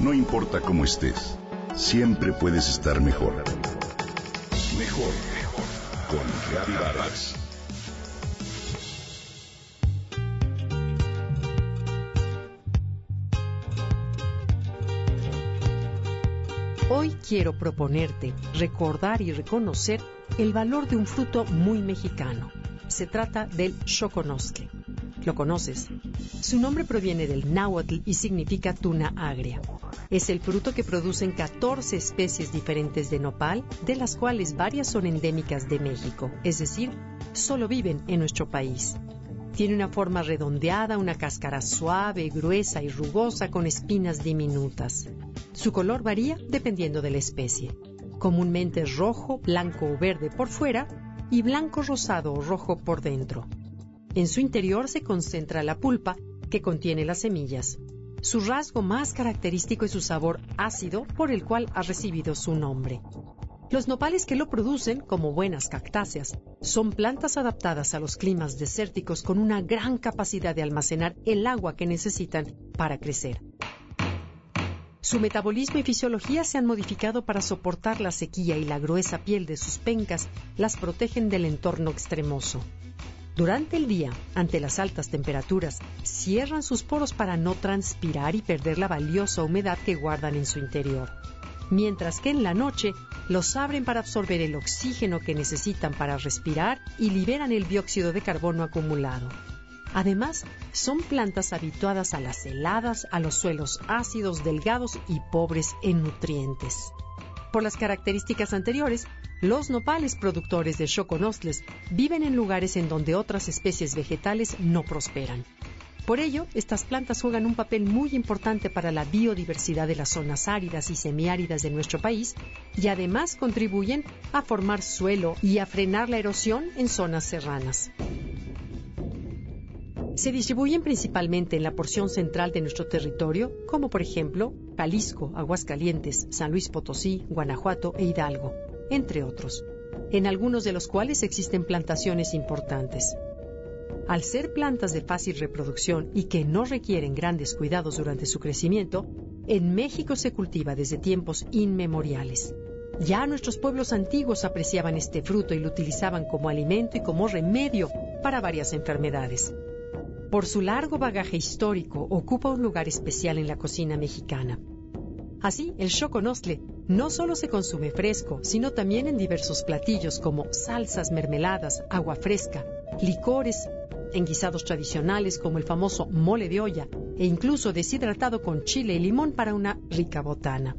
No importa cómo estés, siempre puedes estar mejor. Mejor, mejor. Con Vargas. Hoy quiero proponerte recordar y reconocer el valor de un fruto muy mexicano. Se trata del choconosque. ¿Lo conoces? Su nombre proviene del náhuatl y significa tuna agria. Es el fruto que producen 14 especies diferentes de nopal, de las cuales varias son endémicas de México, es decir, solo viven en nuestro país. Tiene una forma redondeada, una cáscara suave, gruesa y rugosa con espinas diminutas. Su color varía dependiendo de la especie. Comúnmente es rojo, blanco o verde por fuera y blanco rosado o rojo por dentro. En su interior se concentra la pulpa, que contiene las semillas. Su rasgo más característico es su sabor ácido, por el cual ha recibido su nombre. Los nopales que lo producen, como buenas cactáceas, son plantas adaptadas a los climas desérticos con una gran capacidad de almacenar el agua que necesitan para crecer. Su metabolismo y fisiología se han modificado para soportar la sequía y la gruesa piel de sus pencas las protegen del entorno extremoso. Durante el día, ante las altas temperaturas, cierran sus poros para no transpirar y perder la valiosa humedad que guardan en su interior mientras que en la noche los abren para absorber el oxígeno que necesitan para respirar y liberan el dióxido de carbono acumulado. Además, son plantas habituadas a las heladas, a los suelos ácidos, delgados y pobres en nutrientes. Por las características anteriores, los nopales productores de choconosles viven en lugares en donde otras especies vegetales no prosperan. Por ello, estas plantas juegan un papel muy importante para la biodiversidad de las zonas áridas y semiáridas de nuestro país y además contribuyen a formar suelo y a frenar la erosión en zonas serranas. Se distribuyen principalmente en la porción central de nuestro territorio, como por ejemplo Jalisco, Aguascalientes, San Luis Potosí, Guanajuato e Hidalgo, entre otros, en algunos de los cuales existen plantaciones importantes. Al ser plantas de fácil reproducción y que no requieren grandes cuidados durante su crecimiento, en México se cultiva desde tiempos inmemoriales. Ya nuestros pueblos antiguos apreciaban este fruto y lo utilizaban como alimento y como remedio para varias enfermedades. Por su largo bagaje histórico, ocupa un lugar especial en la cocina mexicana. Así, el choconostle no solo se consume fresco, sino también en diversos platillos como salsas, mermeladas, agua fresca, licores en guisados tradicionales como el famoso mole de olla e incluso deshidratado con chile y limón para una rica botana.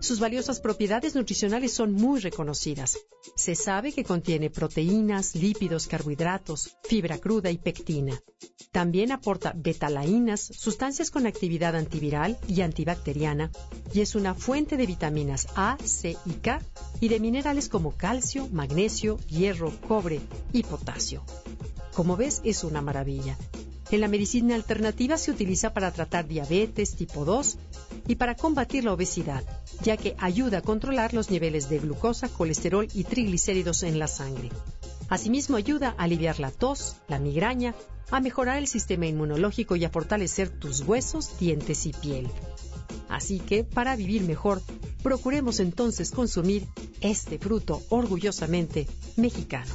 Sus valiosas propiedades nutricionales son muy reconocidas. Se sabe que contiene proteínas, lípidos, carbohidratos, fibra cruda y pectina. También aporta betalainas, sustancias con actividad antiviral y antibacteriana, y es una fuente de vitaminas A, C y K y de minerales como calcio, magnesio, hierro, cobre y potasio. Como ves, es una maravilla. En la medicina alternativa se utiliza para tratar diabetes tipo 2 y para combatir la obesidad, ya que ayuda a controlar los niveles de glucosa, colesterol y triglicéridos en la sangre. Asimismo ayuda a aliviar la tos, la migraña, a mejorar el sistema inmunológico y a fortalecer tus huesos, dientes y piel. Así que, para vivir mejor, procuremos entonces consumir este fruto orgullosamente mexicano.